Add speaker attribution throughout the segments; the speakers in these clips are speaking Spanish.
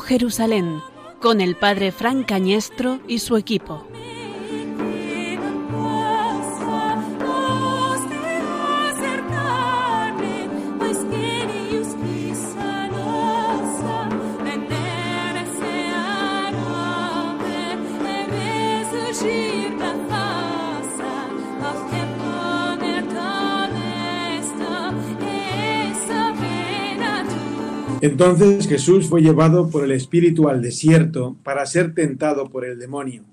Speaker 1: Jerusalén, con el padre Frank Cañestro y su equipo.
Speaker 2: Entonces Jesús fue llevado por el Espíritu al desierto para ser tentado por el demonio.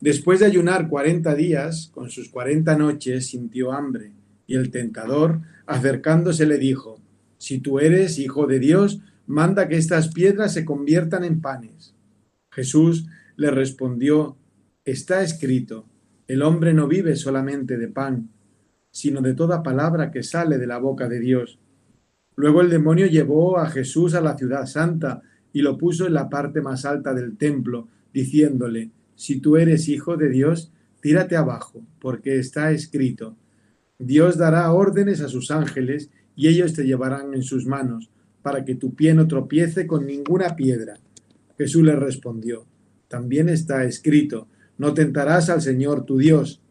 Speaker 2: Después de ayunar cuarenta días, con sus cuarenta noches, sintió hambre, y el tentador, acercándose, le dijo, Si tú eres hijo de Dios, manda que estas piedras se conviertan en panes. Jesús le respondió, Está escrito, el hombre no vive solamente de pan, sino de toda palabra que sale de la boca de Dios. Luego el demonio llevó a Jesús a la ciudad santa y lo puso en la parte más alta del templo, diciéndole, Si tú eres hijo de Dios, tírate abajo, porque está escrito, Dios dará órdenes a sus ángeles y ellos te llevarán en sus manos, para que tu pie no tropiece con ninguna piedra. Jesús le respondió, También está escrito, no tentarás al Señor tu Dios.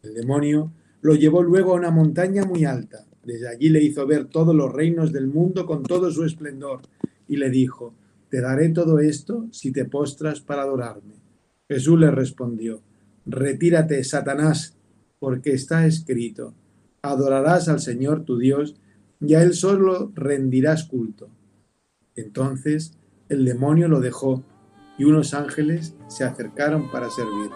Speaker 2: El demonio lo llevó luego a una montaña muy alta desde allí le hizo ver todos los reinos del mundo con todo su esplendor y le dijo, Te daré todo esto si te postras para adorarme. Jesús le respondió, Retírate, Satanás, porque está escrito, Adorarás al Señor tu Dios y a Él solo rendirás culto. Entonces el demonio lo dejó y unos ángeles se acercaron para servir.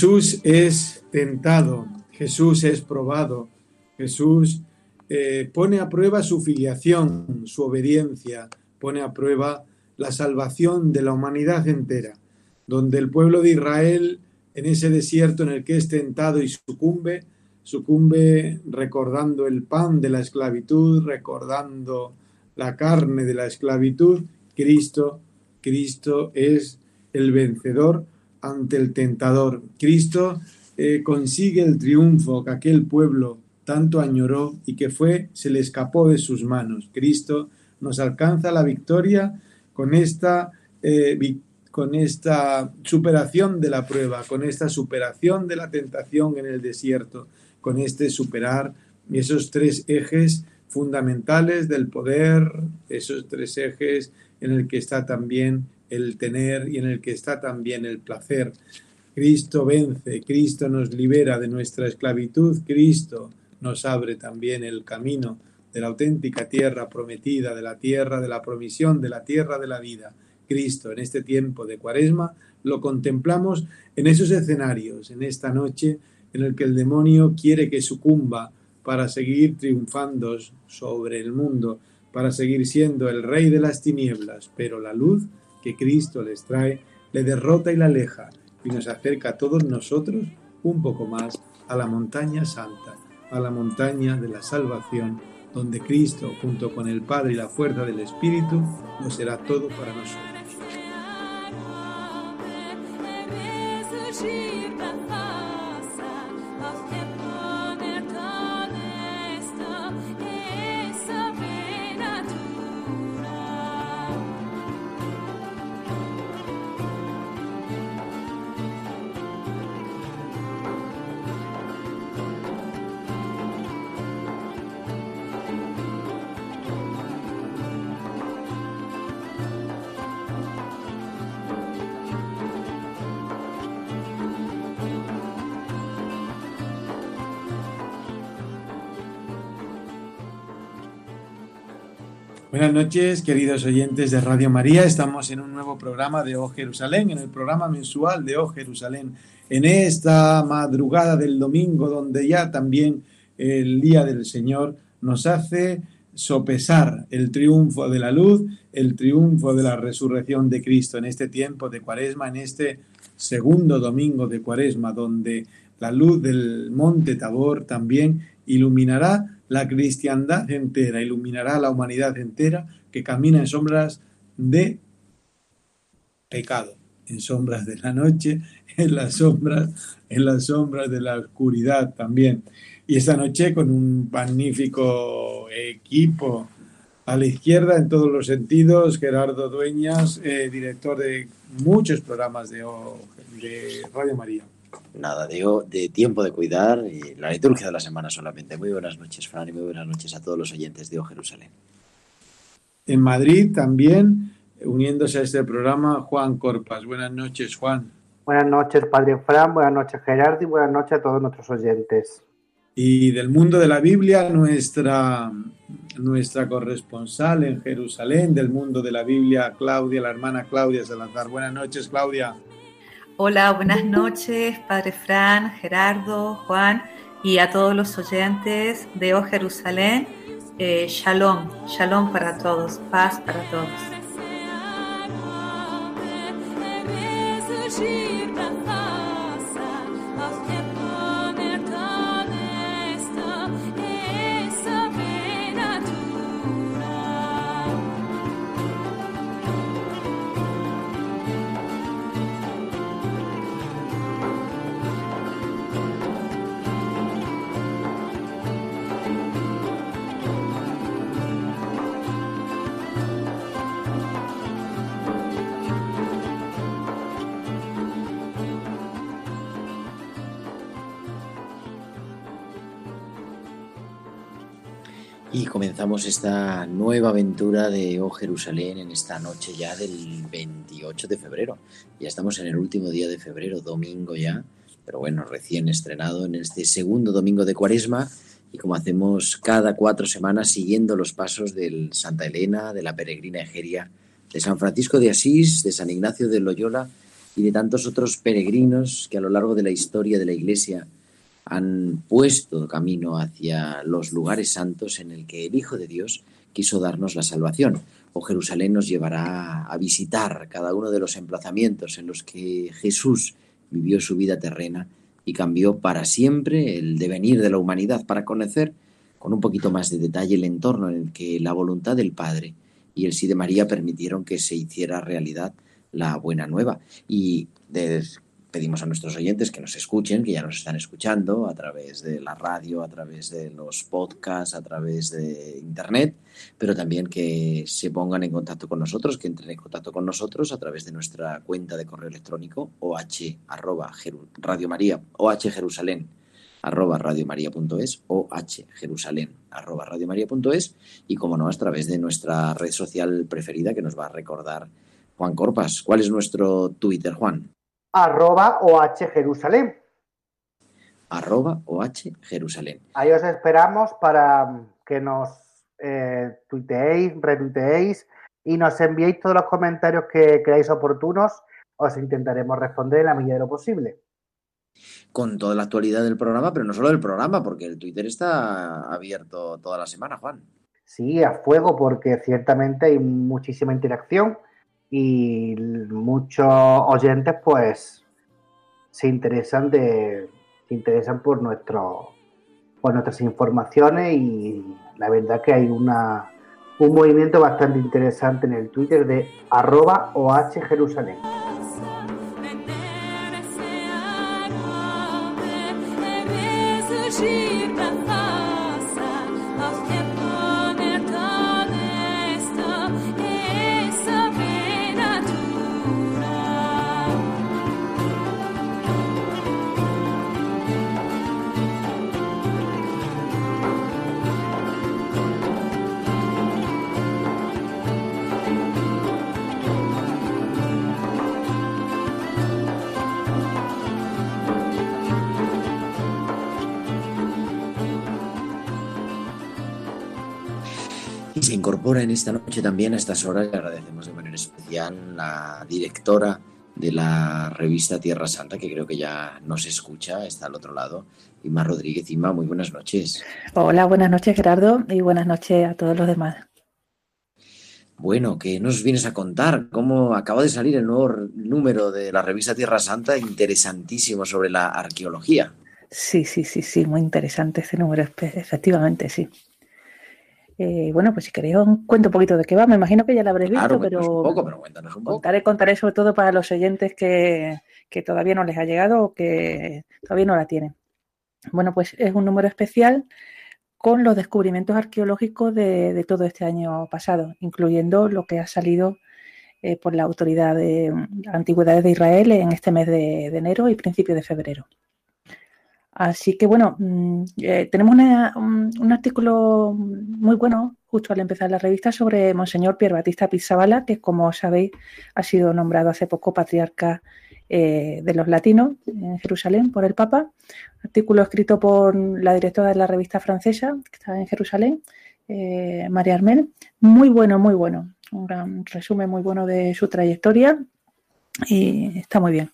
Speaker 2: Jesús es tentado, Jesús es probado, Jesús eh, pone a prueba su filiación, su obediencia, pone a prueba la salvación de la humanidad entera, donde el pueblo de Israel, en ese desierto en el que es tentado y sucumbe, sucumbe recordando el pan de la esclavitud, recordando la carne de la esclavitud, Cristo, Cristo es el vencedor ante el tentador. Cristo eh, consigue el triunfo que aquel pueblo tanto añoró y que fue, se le escapó de sus manos. Cristo nos alcanza la victoria con esta, eh, con esta superación de la prueba, con esta superación de la tentación en el desierto, con este superar esos tres ejes fundamentales del poder, esos tres ejes en el que está también el tener y en el que está también el placer. Cristo vence, Cristo nos libera de nuestra esclavitud, Cristo nos abre también el camino de la auténtica tierra prometida, de la tierra de la promisión, de la tierra de la vida. Cristo en este tiempo de cuaresma lo contemplamos en esos escenarios, en esta noche en el que el demonio quiere que sucumba para seguir triunfando sobre el mundo, para seguir siendo el rey de las tinieblas, pero la luz que Cristo les trae, le derrota y la aleja y nos acerca a todos nosotros un poco más a la montaña santa, a la montaña de la salvación, donde Cristo, junto con el Padre y la fuerza del Espíritu, nos será todo para nosotros. Buenas noches, queridos oyentes de Radio María. Estamos en un nuevo programa de O Jerusalén, en el programa mensual de O Jerusalén, en esta madrugada del domingo, donde ya también el día del Señor nos hace sopesar el triunfo de la luz, el triunfo de la resurrección de Cristo en este tiempo de cuaresma, en este segundo domingo de cuaresma, donde la luz del monte Tabor también iluminará la cristiandad entera, iluminará la humanidad entera que camina en sombras de pecado, en sombras de la noche, en las sombras, en las sombras de la oscuridad también. Y esta noche con un magnífico equipo a la izquierda en todos los sentidos, Gerardo Dueñas, eh, director de muchos programas de Radio María.
Speaker 3: Nada, digo, de tiempo de cuidar y la liturgia de la semana solamente. Muy buenas noches, Fran, y muy buenas noches a todos los oyentes de O Jerusalén.
Speaker 2: En Madrid también, uniéndose a este programa, Juan Corpas. Buenas noches, Juan.
Speaker 4: Buenas noches, Padre Fran, buenas noches, Gerardo, y buenas noches a todos nuestros oyentes.
Speaker 2: Y del mundo de la Biblia, nuestra, nuestra corresponsal en Jerusalén, del mundo de la Biblia, Claudia, la hermana Claudia Salazar. Buenas noches, Claudia.
Speaker 5: Hola, buenas noches, Padre Fran, Gerardo, Juan y a todos los oyentes de O Jerusalén. Eh, shalom, shalom para todos, paz para todos.
Speaker 3: Y comenzamos esta nueva aventura de Oh Jerusalén en esta noche ya del 28 de febrero. Ya estamos en el último día de febrero, domingo ya, pero bueno, recién estrenado en este segundo domingo de Cuaresma y como hacemos cada cuatro semanas siguiendo los pasos del Santa Elena, de la peregrina Egeria, de San Francisco de Asís, de San Ignacio de Loyola y de tantos otros peregrinos que a lo largo de la historia de la Iglesia han puesto camino hacia los lugares santos en el que el Hijo de Dios quiso darnos la salvación. O Jerusalén nos llevará a visitar cada uno de los emplazamientos en los que Jesús vivió su vida terrena y cambió para siempre el devenir de la humanidad, para conocer con un poquito más de detalle el entorno en el que la voluntad del Padre y el sí de María permitieron que se hiciera realidad la buena nueva. Y pedimos a nuestros oyentes que nos escuchen, que ya nos están escuchando a través de la radio, a través de los podcasts, a través de internet, pero también que se pongan en contacto con nosotros, que entren en contacto con nosotros a través de nuestra cuenta de correo electrónico oh arroba radio María, oh Jerusalén arroba radiomaria.es o h jerusalén arroba radiomaria.es y como no a través de nuestra red social preferida que nos va a recordar Juan Corpas. ¿Cuál es nuestro Twitter, Juan?
Speaker 4: Arroba OH Jerusalén.
Speaker 3: Arroba OH Jerusalén.
Speaker 4: Ahí os esperamos para que nos eh, tuiteéis, retuiteéis y nos enviéis todos los comentarios que creáis oportunos. Os intentaremos responder en la medida de lo posible.
Speaker 3: Con toda la actualidad del programa, pero no solo del programa, porque el Twitter está abierto toda la semana, Juan.
Speaker 4: Sí, a fuego, porque ciertamente hay muchísima interacción y muchos oyentes pues se interesan de se interesan por nuestro por nuestras informaciones y la verdad que hay una un movimiento bastante interesante en el Twitter de arroba OH Jerusalén.
Speaker 3: Se incorpora en esta noche también a estas horas, agradecemos de manera especial la directora de la revista Tierra Santa, que creo que ya nos escucha, está al otro lado. Inma Rodríguez. Inma, muy buenas noches.
Speaker 6: Hola, buenas noches Gerardo y buenas noches a todos los demás.
Speaker 3: Bueno, ¿qué nos vienes a contar? ¿Cómo acaba de salir el nuevo número de la revista Tierra Santa? Interesantísimo sobre la arqueología.
Speaker 6: Sí, sí, sí, sí, muy interesante este número, efectivamente, sí. Eh, bueno, pues si queréis os cuento un poquito de qué va. Me imagino que ya lo habréis visto, pero,
Speaker 3: un poco, pero cuéntanos un poco.
Speaker 6: Contaré, contaré sobre todo para los oyentes que, que todavía no les ha llegado o que todavía no la tienen. Bueno, pues es un número especial con los descubrimientos arqueológicos de, todo este año pasado, incluyendo lo que ha salido eh, por la Autoridad de Antigüedades de Israel en este mes de, enero y principio de febrero. Así que bueno, mm, eh, tenemos un, artículo muy bueno justo al empezar la revista sobre Monseñor Pierre Batista Pizzabala, que como sabéis ha sido nombrado hace poco patriarca eh, de los latinos en Jerusalén por el Papa. Artículo escrito por la directora de la revista francesa que está en Jerusalén, eh, María Armel. Muy bueno, muy bueno. Un gran resumen muy bueno de su trayectoria y está muy bien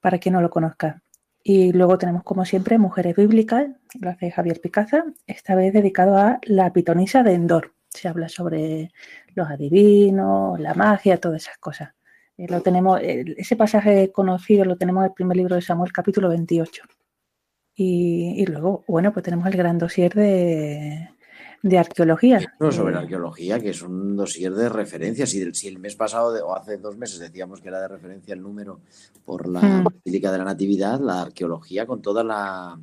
Speaker 6: para quien no lo conozca. Y luego tenemos, como siempre, Mujeres Bíblicas, la de Javier Picaza, esta vez dedicado a la pitonisa de Endor. Se habla sobre los adivinos, la magia, todas esas cosas. Eh, lo tenemos, ese pasaje conocido lo tenemos en el primer libro de Samuel, capítulo 28. Y, luego, bueno, pues tenemos el gran dossier de, arqueología.
Speaker 3: No, sobre la arqueología, que es un dossier de referencia. Si, si el mes pasado o hace dos meses decíamos que era de referencia el número por la mm. Basílica de la Natividad, la arqueología con toda la,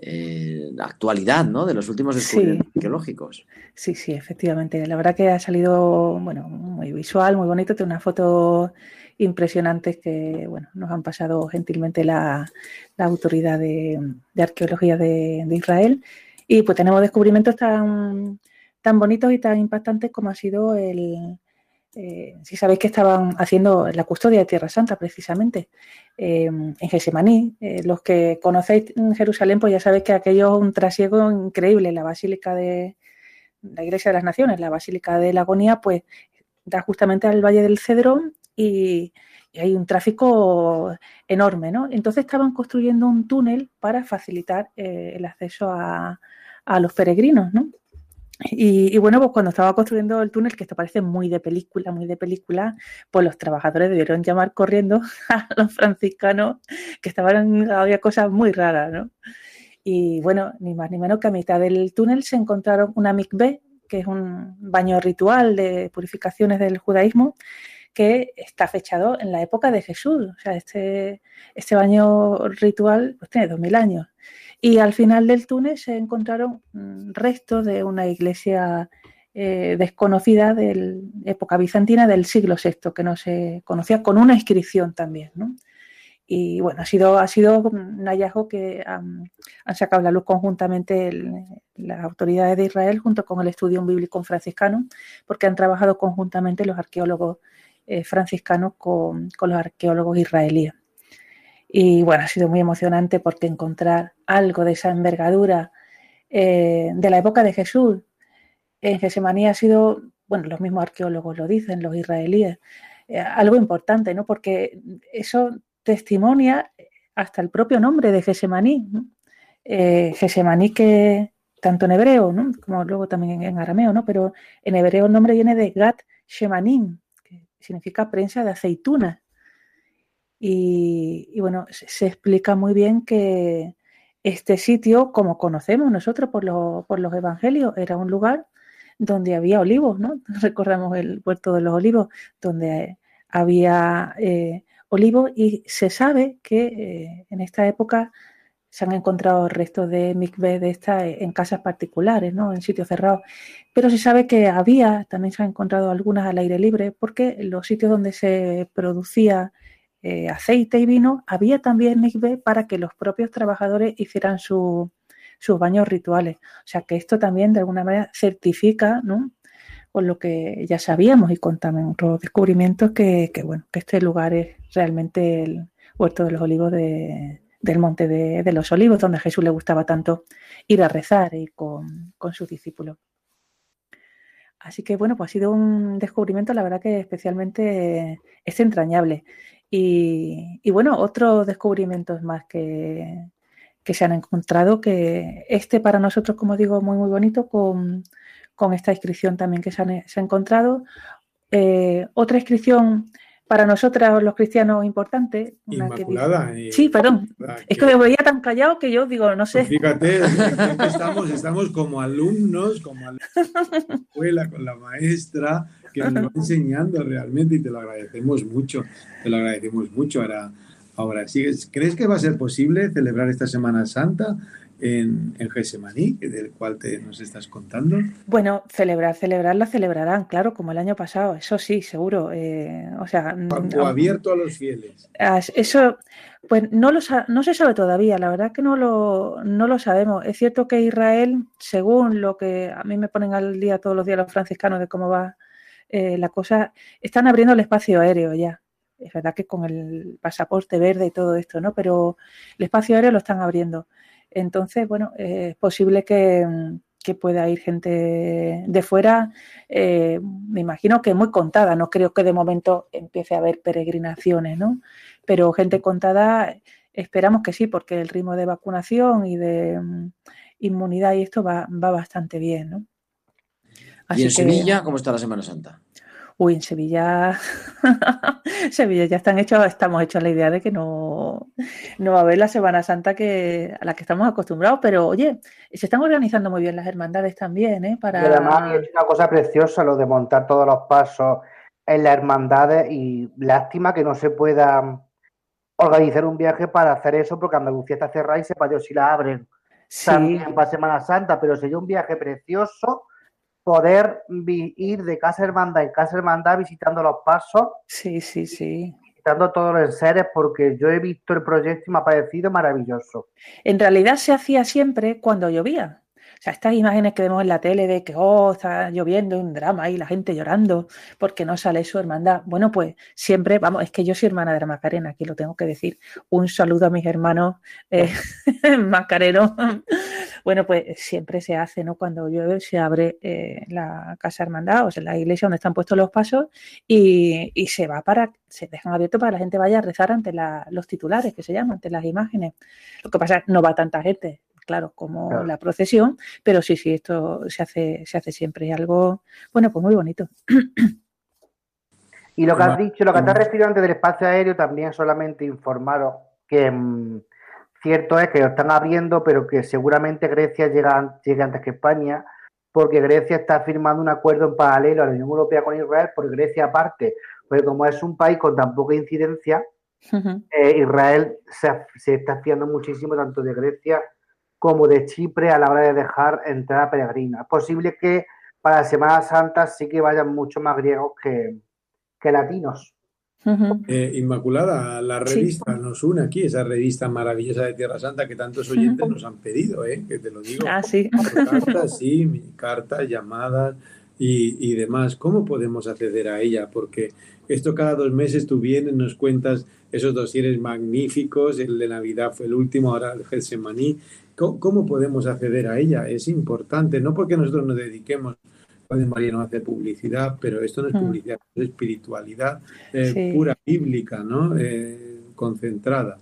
Speaker 3: eh, actualidad, ¿no? De los últimos descubrimientos arqueológicos.
Speaker 6: Sí, sí, efectivamente. La verdad que ha salido, bueno, muy visual, muy bonito. Tiene unas fotos impresionantes que, bueno, nos han pasado gentilmente la, autoridad de, arqueología de, Israel. Y pues tenemos descubrimientos tan, tan bonitos y tan impactantes como ha sido el, eh, si sabéis que estaban haciendo la custodia de Tierra Santa precisamente eh, en Gesemaní. Eh, los que conocéis Jerusalén, pues ya sabéis que aquello es un trasiego increíble. La Basílica de la Iglesia de las Naciones, la Basílica de la Agonía, pues da justamente al Valle del Cedrón y, hay un tráfico enorme, ¿no? Entonces estaban construyendo un túnel para facilitar el acceso a, a los peregrinos, ¿no? Y, bueno, pues cuando estaba construyendo el túnel, que esto parece muy de película, muy de película, pues los trabajadores debieron llamar corriendo a los franciscanos, que estaban, había cosas muy raras, ¿no? Y bueno, ni más ni menos que a mitad del túnel se encontraron una mikveh, que es un baño ritual de purificaciones del judaísmo, que está fechado en la época de Jesús. O sea, este, este baño ritual pues, tiene dos mil años. Y al final del túnel se encontraron mm, restos de una iglesia eh, desconocida de época bizantina del siglo VI, que no se conocía, con una inscripción también. Y bueno, ha sido, ha sido un hallazgo que han, sacado a la luz conjuntamente las autoridades de Israel junto con el estudio bíblico franciscano, porque han trabajado conjuntamente los arqueólogos eh, franciscanos con, con los arqueólogos israelíes. Y bueno, ha sido muy emocionante porque encontrar algo de esa envergadura eh, de la época de Jesús en Gesemaní ha sido, bueno, los mismos arqueólogos lo dicen, los israelíes, eh, algo importante, ¿no? Porque eso testimonia hasta el propio nombre de Gesemaní. Eh, Gesemaní que tanto en hebreo, ¿no? como luego también en, arameo, ¿no? pero en hebreo el nombre viene de Gat Shemanim, que significa prensa de aceituna. Y, bueno, se, explica muy bien que este sitio, como conocemos nosotros por, por los evangelios, era un lugar donde había olivos, ¿no? Recordamos el puerto de los olivos, donde había eh, olivos y se sabe que eh, en esta época se han encontrado restos de mikveh de esta en casas particulares, ¿no? En sitios cerrados. Pero se sabe que había, también se han encontrado algunas al aire libre, porque los sitios donde se producía eh, aceite y vino, había también mikveh para que los propios trabajadores hicieran sus baños rituales. O sea que esto también de alguna manera certifica, ¿no? Por lo que ya sabíamos y contamos otros descubrimientos que, bueno, que este lugar es realmente el huerto de los olivos del monte de, los olivos, donde a Jesús le gustaba tanto ir a rezar y con, con sus discípulos. Así que bueno, pues ha sido un descubrimiento, la verdad que especialmente es entrañable. Y, bueno, otros descubrimientos más que, que, se han encontrado, que este para nosotros, como digo, muy, muy bonito, con, con esta inscripción también que se, se ha encontrado. Eh, otra inscripción para nosotros los cristianos importante.
Speaker 2: Inmaculada.
Speaker 6: sí, perdón. es que me veía tan callado que yo digo, no sé.
Speaker 2: Pues fíjate, estamos, estamos como alumnos, como alumnos de la escuela, con la maestra, que nos va enseñando realmente y te lo agradecemos mucho. Te lo agradecemos mucho. Ahora, ahora ¿crees que va a ser posible celebrar esta Semana Santa? en, en Gesemaní, del cual te nos estás contando?
Speaker 6: Bueno, celebrar, celebrar la celebrarán, claro, como el año pasado, eso sí, seguro. Eh, o sea,
Speaker 2: o abierto a los fieles.
Speaker 6: Eso, pues no, lo, no se sabe todavía, la verdad que no lo, no lo sabemos. Es cierto que Israel, según lo que a mí me ponen al día todos los días los franciscanos de cómo va eh, la cosa, están abriendo el espacio aéreo ya. Es verdad que con el pasaporte verde y todo esto, ¿no? Pero el espacio aéreo lo están abriendo. Entonces, bueno, es posible que, pueda ir gente de fuera, eh, me imagino que muy contada, no creo que de momento empiece a haber peregrinaciones, ¿no? Pero gente contada, esperamos que sí, porque el ritmo de vacunación y de mm, inmunidad y esto va, va bastante bien, ¿no?
Speaker 3: ¿Y en Sevilla cómo está la Semana Santa?
Speaker 6: Uy, en Sevilla, Sevilla ya están hechos, estamos hechos a la idea de que no, no va a haber la Semana Santa que, a la que estamos acostumbrados, pero oye, se están organizando muy bien las hermandades también, ¿eh? Para...
Speaker 4: además es una cosa preciosa lo de montar todos los pasos en las hermandades y lástima que no se pueda organizar un viaje para hacer eso porque Andalucía está cerrada y sepa Dios si la abren también para Semana Santa, pero sería un viaje precioso poder ir de casa hermandad en casa hermandad visitando los pasos.
Speaker 6: Sí, sí, sí.
Speaker 4: Visitando todos los seres porque yo he visto el proyecto y me ha parecido maravilloso.
Speaker 6: En realidad se hacía siempre cuando llovía. O sea, estas imágenes que vemos en la tele de que, oh, está lloviendo, un drama y la gente llorando porque no sale su hermandad. Bueno, pues siempre, vamos, es que yo soy hermana de la Macarena, aquí lo tengo que decir. Un saludo a mis hermanos eh, macareros. Bueno, pues siempre se hace, ¿no? Cuando llueve se abre eh, la casa hermandad, o sea, la iglesia donde están puestos los pasos y, se va para, se dejan abiertos para que la gente vaya a rezar ante los titulares, que se llaman, ante las imágenes. Lo que pasa es que no va tanta gente, claro, como la procesión, pero sí, sí, esto se hace, se hace siempre algo, bueno, pues muy bonito.
Speaker 4: Y lo que has dicho, lo que te has referido antes del espacio aéreo, también solamente informaros que mm, cierto es que lo están abriendo, pero que seguramente Grecia llega, llegue antes que España, porque Grecia está firmando un acuerdo en paralelo a la Unión Europea con Israel, porque Grecia aparte, porque como es un país con tan poca incidencia, eh, Israel se, se, está fiando muchísimo tanto de Grecia como de Chipre a la hora de dejar entrar a peregrinos. Es posible que para la Semana Santa sí que vayan mucho más griegos que, latinos.
Speaker 2: Eh, Inmaculada, la revista nos une aquí, esa revista maravillosa de Tierra Santa que tantos oyentes nos han pedido, ¿eh? que te lo digo.
Speaker 6: Ah, sí.
Speaker 2: Cartas, sí, cartas, llamadas y, y demás. ¿Cómo podemos acceder a ella? Porque esto cada dos meses tú vienes, nos cuentas esos dosieres magníficos, el de Navidad fue el último, ahora el Getsemaní, ¿Cómo, podemos acceder a ella? Es importante, no porque nosotros nos dediquemos, Padre María no hace publicidad, pero esto no es mm. publicidad, es espiritualidad eh, pura bíblica, ¿no? Eh, concentrada.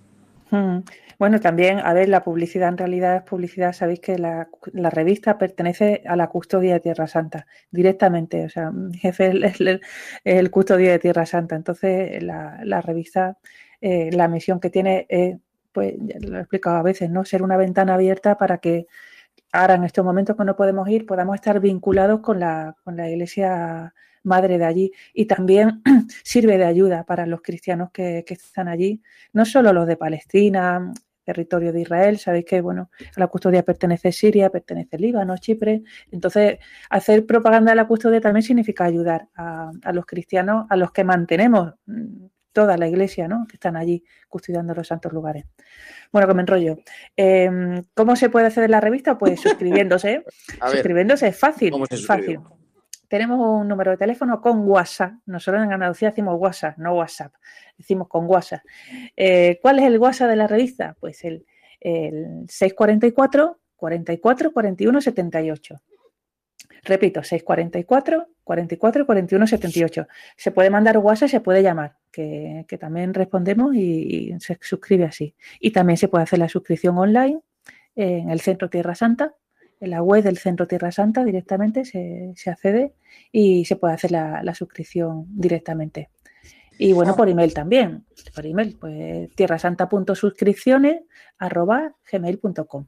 Speaker 6: Mm. Bueno, también, a ver, la publicidad en realidad es publicidad, sabéis que la, revista pertenece a la custodia de Tierra Santa, directamente, o sea, mi jefe es el, custodio de Tierra Santa, entonces la, revista, eh, la misión que tiene es pues ya lo he explicado a veces, ¿no? Ser una ventana abierta para que ahora en estos momentos que no podemos ir, podamos estar vinculados con la, con la iglesia madre de allí. Y también sirve de ayuda para los cristianos que, están allí, no solo los de Palestina, territorio de Israel, sabéis que bueno, a la custodia pertenece Siria, pertenece Líbano, Chipre. Entonces, hacer propaganda de la custodia también significa ayudar a, a los cristianos, a los que mantenemos toda la iglesia, ¿no? Que están allí custodiando los santos lugares. Bueno, que me enrollo. Em, ¿Cómo se puede hacer en la revista? Pues suscribiéndose. suscribiéndose es fácil. fácil. Tenemos un número de teléfono con WhatsApp. Nosotros en Andalucía decimos WhatsApp, no WhatsApp. Decimos con WhatsApp. Eh, ¿Cuál es el WhatsApp de la revista? Pues el, el 644 44 41 78. Repito, 644 44 41 78. Se puede mandar WhatsApp, se puede llamar que, también respondemos y, se suscribe así. Y también se puede hacer la suscripción online en el Centro Tierra Santa, en la web del Centro Tierra Santa directamente se, accede y se puede hacer la, suscripción directamente. Y bueno, por email también, por email, pues tierrasanta.suscripciones arroba gmail.com.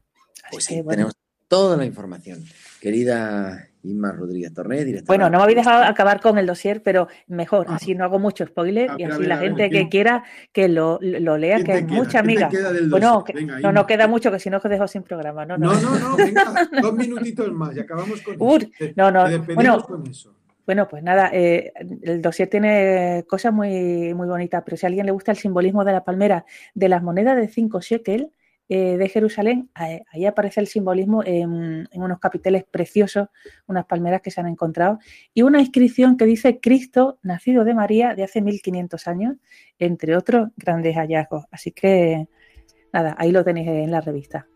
Speaker 3: Pues sí, tenemos toda la información. Querida Inma Rodríguez Torné, directora.
Speaker 6: Bueno, no me habéis dejado acabar con el dossier, pero mejor, ah. así no hago mucho spoiler y así la gente que quiera que lo, lea, que hay mucha amiga. Bueno, no, no queda mucho, que si no os dejo sin programa. No,
Speaker 2: no, no, no, venga, dos minutitos más y acabamos con eso.
Speaker 6: no, no, bueno, Bueno, pues nada, eh, el dossier tiene cosas muy, muy bonitas, pero si a alguien le gusta el simbolismo de la palmera, de las monedas de 5 shekel, eh, de Jerusalén, ahí aparece el simbolismo en, unos capiteles preciosos, unas palmeras que se han encontrado, y una inscripción que dice Cristo, nacido de María, de hace 1500 años, entre otros grandes hallazgos. Así que, nada, ahí lo tenéis en la revista.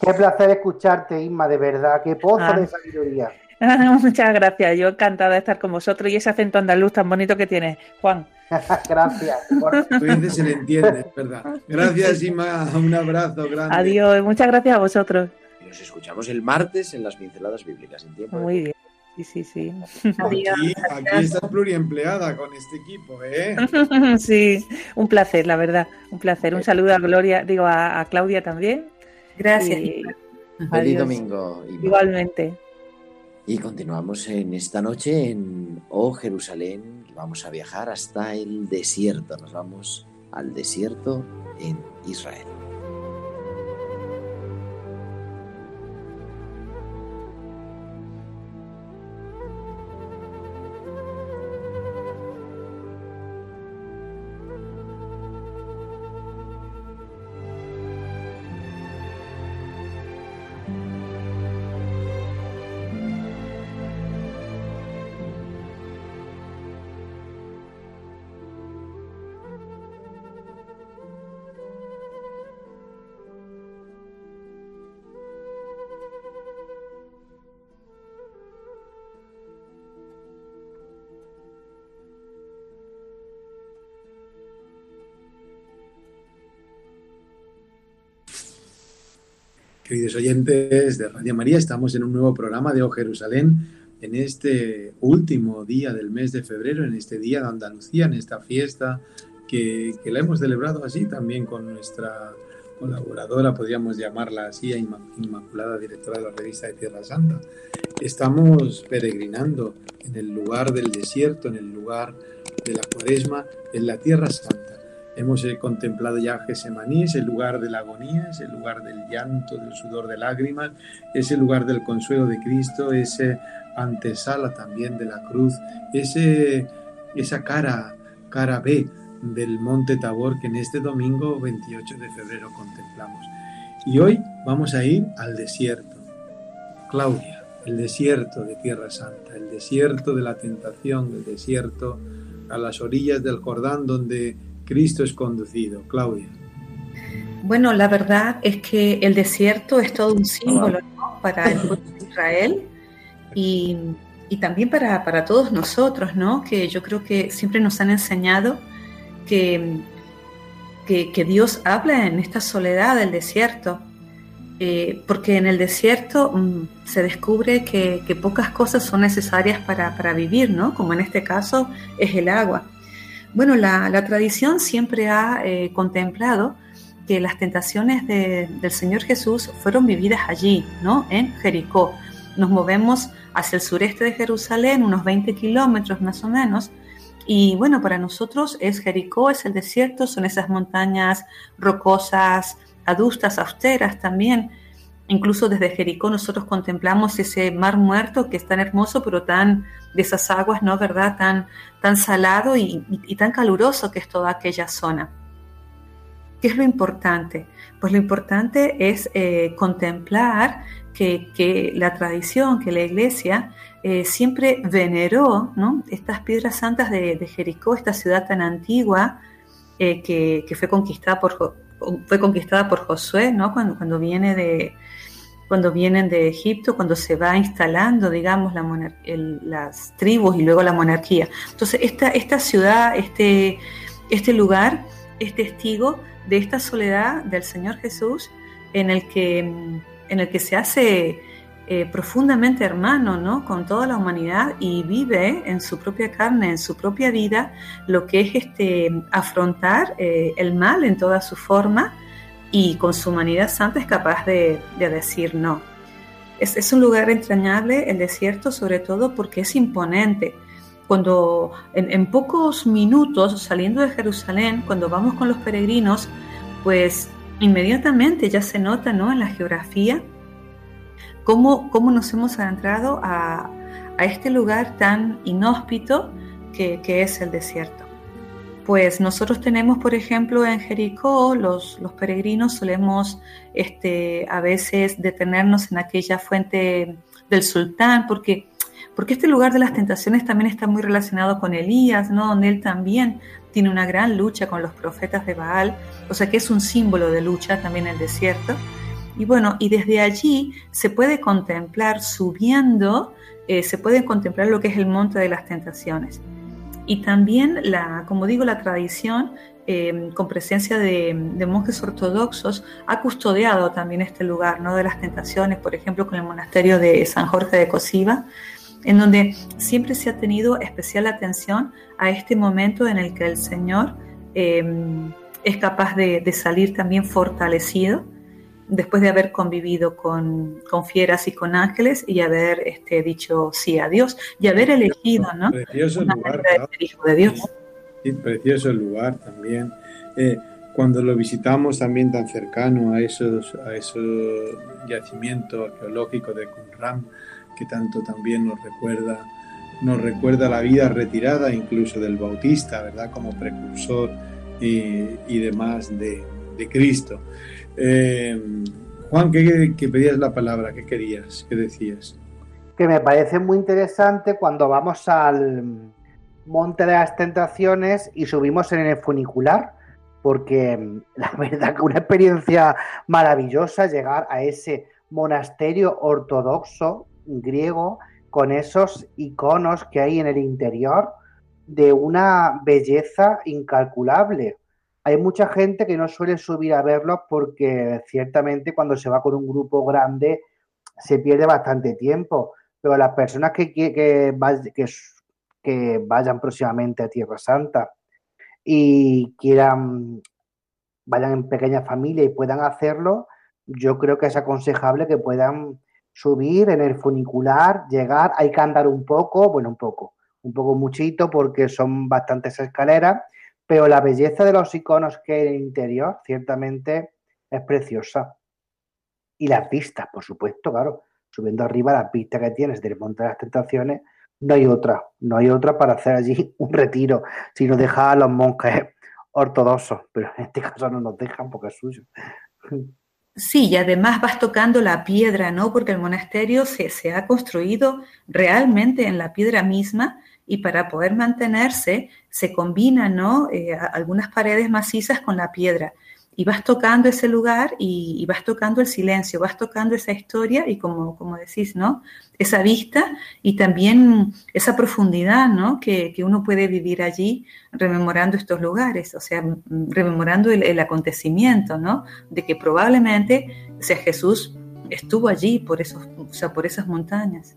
Speaker 4: Qué placer escucharte, Inma, de verdad, qué pozo ah. de sabiduría.
Speaker 6: Muchas gracias, yo encantada de estar con vosotros y ese acento andaluz tan bonito que tienes, Juan.
Speaker 4: Gracias.
Speaker 2: Por... se le entiende, verdad. Gracias, Ima. Un abrazo grande.
Speaker 6: Adiós. Muchas gracias a vosotros.
Speaker 3: Nos escuchamos el martes en las pinceladas bíblicas. En tiempo
Speaker 6: Muy bien. Sí, sí, sí.
Speaker 2: Aquí, estás pluriempleada con este equipo, ¿eh?
Speaker 6: Sí, un placer, la verdad. Un placer. Un saludo a Gloria, digo a, Claudia también.
Speaker 5: Gracias.
Speaker 3: Feliz domingo.
Speaker 6: Igualmente.
Speaker 3: Y continuamos en esta noche en Oh Jerusalén. Vamos a viajar hasta el desierto. Nos vamos al desierto en Israel.
Speaker 2: Queridos oyentes de Radio María, estamos en un nuevo programa de O Jerusalén en este último día del mes de febrero, en este día de Andalucía, en esta fiesta que, la hemos celebrado así también con nuestra colaboradora, podríamos llamarla así, Inmaculada Directora de la revista de Tierra Santa. Estamos peregrinando en el lugar del desierto, en el lugar de la cuaresma, en la Tierra Santa Hemos eh, contemplado ya Gesemaní, es el lugar de la agonía, es el lugar del llanto, del sudor de lágrimas, es el lugar del consuelo de Cristo, ese antesala también de la cruz, ese, esa cara, cara B del monte Tabor que en este domingo 28 de febrero contemplamos. Y hoy vamos a ir al desierto. Claudia, el desierto de Tierra Santa, el desierto de la tentación, el desierto a las orillas del Jordán donde Cristo es conducido. Claudia.
Speaker 5: Bueno, la verdad es que el desierto es todo un símbolo para el pueblo de Israel y, también para, todos nosotros, ¿no? Que yo creo que siempre nos han enseñado que, que, Dios habla en esta soledad del desierto, eh, porque en el desierto mm, se descubre que, pocas cosas son necesarias para, para vivir, ¿no? Como en este caso es el agua. Bueno, la, tradición siempre ha eh, contemplado que las tentaciones del Señor Jesús fueron vividas allí, ¿no? En Jericó. Nos movemos hacia el sureste de Jerusalén, unos 20 kilómetros más o menos, y bueno, para nosotros es Jericó, es el desierto, son esas montañas rocosas, adustas, austeras también, Incluso desde Jericó nosotros contemplamos ese mar muerto que es tan hermoso, pero tan de esas aguas, ¿no? ¿Verdad? Tan, tan salado y, tan caluroso que es toda aquella zona. ¿Qué es lo importante? Pues lo importante es eh, contemplar que, la tradición, que la iglesia eh, siempre veneró ¿no? estas piedras santas de, Jericó, esta ciudad tan antigua eh, que, fue conquistada por fue conquistada por Josué, ¿no? Cuando, cuando viene de, cuando vienen de Egipto, cuando se va instalando, digamos, la las tribus y luego la monarquía. Entonces, esta, esta ciudad, este, este lugar es testigo de esta soledad del Señor Jesús en el que, en el que se hace eh, profundamente hermano ¿no? con toda la humanidad y vive en su propia carne, en su propia vida, lo que es este, afrontar eh, el mal en toda su forma y con su humanidad santa es capaz de, decir no. Es, es, un lugar entrañable el desierto, sobre todo porque es imponente. Cuando en, en pocos minutos, saliendo de Jerusalén, cuando vamos con los peregrinos, pues inmediatamente ya se nota ¿no? en la geografía cómo, cómo nos hemos adentrado a, a, este lugar tan inhóspito que, que, es el desierto. Pues nosotros tenemos, por ejemplo, en Jericó, los, los peregrinos solemos este, a veces detenernos en aquella fuente del sultán, porque, porque este lugar de las tentaciones también está muy relacionado con Elías, ¿no? donde él también tiene una gran lucha con los profetas de Baal, o sea que es un símbolo de lucha también el desierto. Y bueno, y desde allí se puede contemplar subiendo, eh, se puede contemplar lo que es el monte de las tentaciones. Y también, la, como digo, la tradición, eh, con presencia de, monjes ortodoxos, ha custodiado también este lugar ¿no? de las tentaciones, por ejemplo, con el monasterio de San Jorge de Cosiva, en donde siempre se ha tenido especial atención a este momento en el que el Señor eh, es capaz de, de salir también fortalecido después de haber convivido con, fieras y con ángeles y haber este, dicho sí a Dios y haber elegido, ¿no?
Speaker 2: Precioso lugar,
Speaker 5: hijo de Dios.
Speaker 2: Sí, precioso el lugar también. Eh, cuando lo visitamos también tan cercano a esos, a esos yacimientos arqueológicos de Qumran, que tanto también nos recuerda, nos recuerda la vida retirada incluso del Bautista, ¿verdad? Como precursor y, y demás de, de Cristo. Eh, Juan, ¿qué, pedías la palabra? ¿Qué querías? ¿Qué decías?
Speaker 4: Que me parece muy interesante cuando vamos al Monte de las Tentaciones y subimos en el funicular, porque mm, la verdad que una experiencia maravillosa llegar a ese monasterio ortodoxo griego con esos iconos que hay en el interior de una belleza incalculable. Hay mucha gente que no suele subir a verlos porque ciertamente cuando se va con un grupo grande se pierde bastante tiempo, pero las personas que, que, vayan próximamente a Tierra Santa y quieran, vayan en pequeña familia y puedan hacerlo, yo creo que es aconsejable que puedan subir en el funicular, llegar, hay que andar un poco, bueno, un poco, un poco muchito porque son bastantes escaleras pero la belleza de los iconos que hay en el interior ciertamente es preciosa. Y las vistas, por supuesto, claro, subiendo arriba las vistas que tienes del Monte de las Tentaciones, no hay otra, no hay otra para hacer allí un retiro, sino dejar a los monjes ortodoxos, pero en este caso no nos dejan porque es suyo.
Speaker 5: Sí, y además vas tocando la piedra, ¿no? Porque el monasterio se, se ha construido realmente en la piedra misma y para poder mantenerse se combinan ¿no? Eh, algunas paredes macizas con la piedra. Y vas tocando ese lugar y, vas tocando el silencio, vas tocando esa historia y como, como decís, ¿no? Esa vista y también esa profundidad, ¿no? Que, uno puede vivir allí rememorando estos lugares, o sea, rememorando el, acontecimiento, ¿no? De que probablemente, sea, Jesús estuvo allí por, esos, o sea, por esas montañas.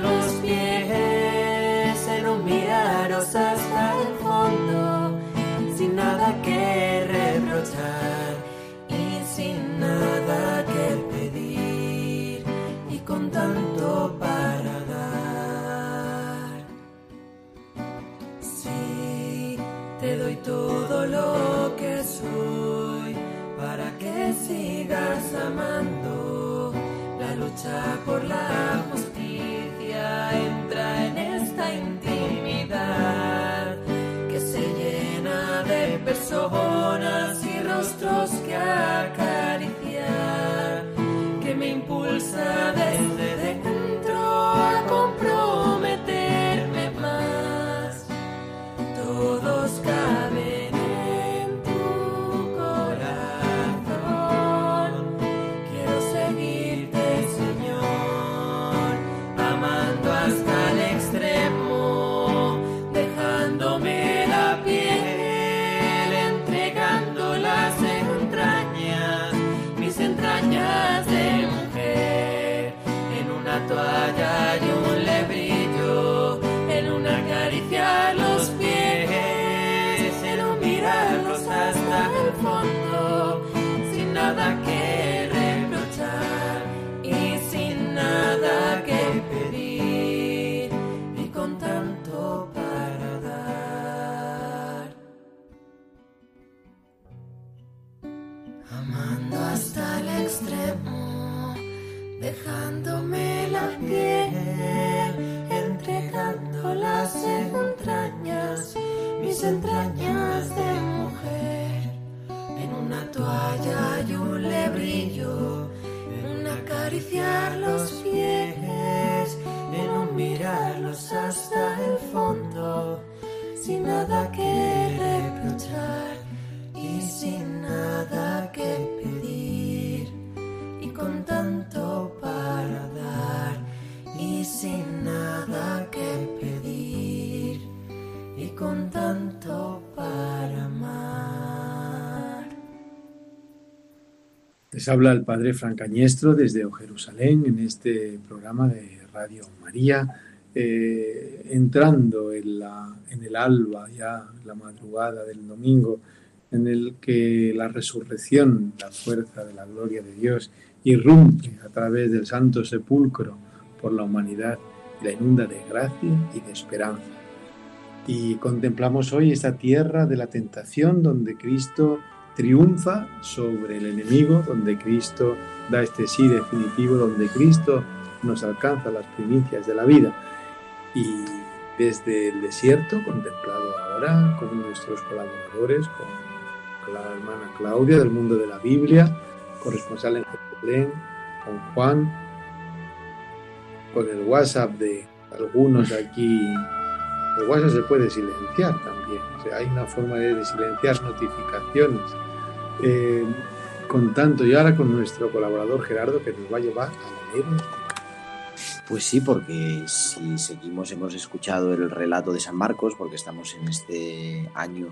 Speaker 7: los pies, en un miraros hasta el fondo, sin nada que reprochar y sin nada que pedir, y con tanto para dar. Sí, te doy todo lo que soy para que sigas amando. La lucha por la justicia de
Speaker 2: Les habla el Padre Francañestro desde Jerusalén en este programa de Radio María, eh, entrando en, en el alba, ya la madrugada del domingo, en el que la resurrección, la fuerza de la gloria de Dios, irrumpe a través del Santo Sepulcro por la humanidad y la inunda de gracia y de esperanza. Y contemplamos hoy esta tierra de la tentación donde Cristo triunfa sobre el enemigo, donde Cristo da este sí definitivo, donde Cristo nos alcanza las primicias de la vida. Y desde el desierto, contemplado ahora con nuestros colaboradores, con la hermana Claudia del mundo de la Biblia, corresponsal en Jerusalén, con Juan, con el WhatsApp de algunos aquí. El WhatsApp se puede silenciar también, o sea, hay una forma de silenciar notificaciones. Eh, con tanto y ahora con nuestro colaborador Gerardo que nos va a llevar a leer
Speaker 3: Pues sí, porque si seguimos, hemos escuchado el relato de San Marcos, porque estamos en este año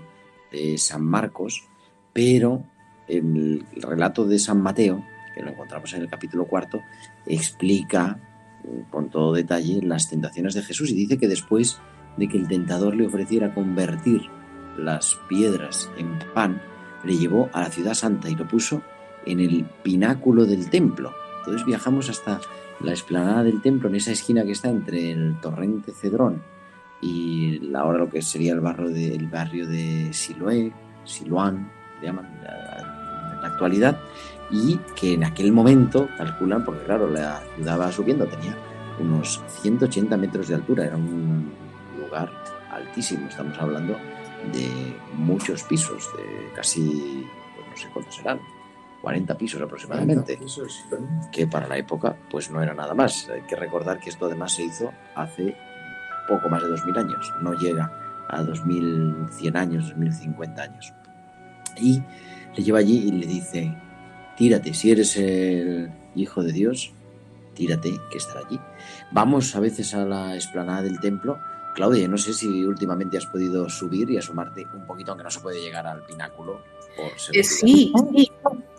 Speaker 3: de San Marcos, pero el relato de San Mateo, que lo encontramos en el capítulo cuarto, explica con todo detalle las tentaciones de Jesús y dice que después de que el tentador le ofreciera convertir las piedras en pan, le llevó a la ciudad santa y lo puso en el pináculo del templo. Entonces viajamos hasta la explanada del templo, en esa esquina que está entre el torrente Cedrón y ahora lo que sería el barrio de, barrio de Siloé, Siloán, le llaman en la actualidad, y que en aquel momento calculan, porque claro, la ciudad va subiendo, tenía unos 180 metros de altura, era un lugar altísimo, estamos hablando de muchos pisos, de casi, pues no sé cuántos serán, 40 pisos aproximadamente, que para la época pues no era nada más. Hay que recordar que esto además se hizo hace poco más de 2000 años, no llega a 2100 años, 2050 años. Y le lleva allí y le dice, tírate, si eres el hijo de Dios, tírate que estará allí. Vamos a veces a la explanada del templo. Claudia, no sé si últimamente has podido subir y asomarte un poquito, aunque no se puede llegar al pináculo.
Speaker 5: Por eh, sí, sí,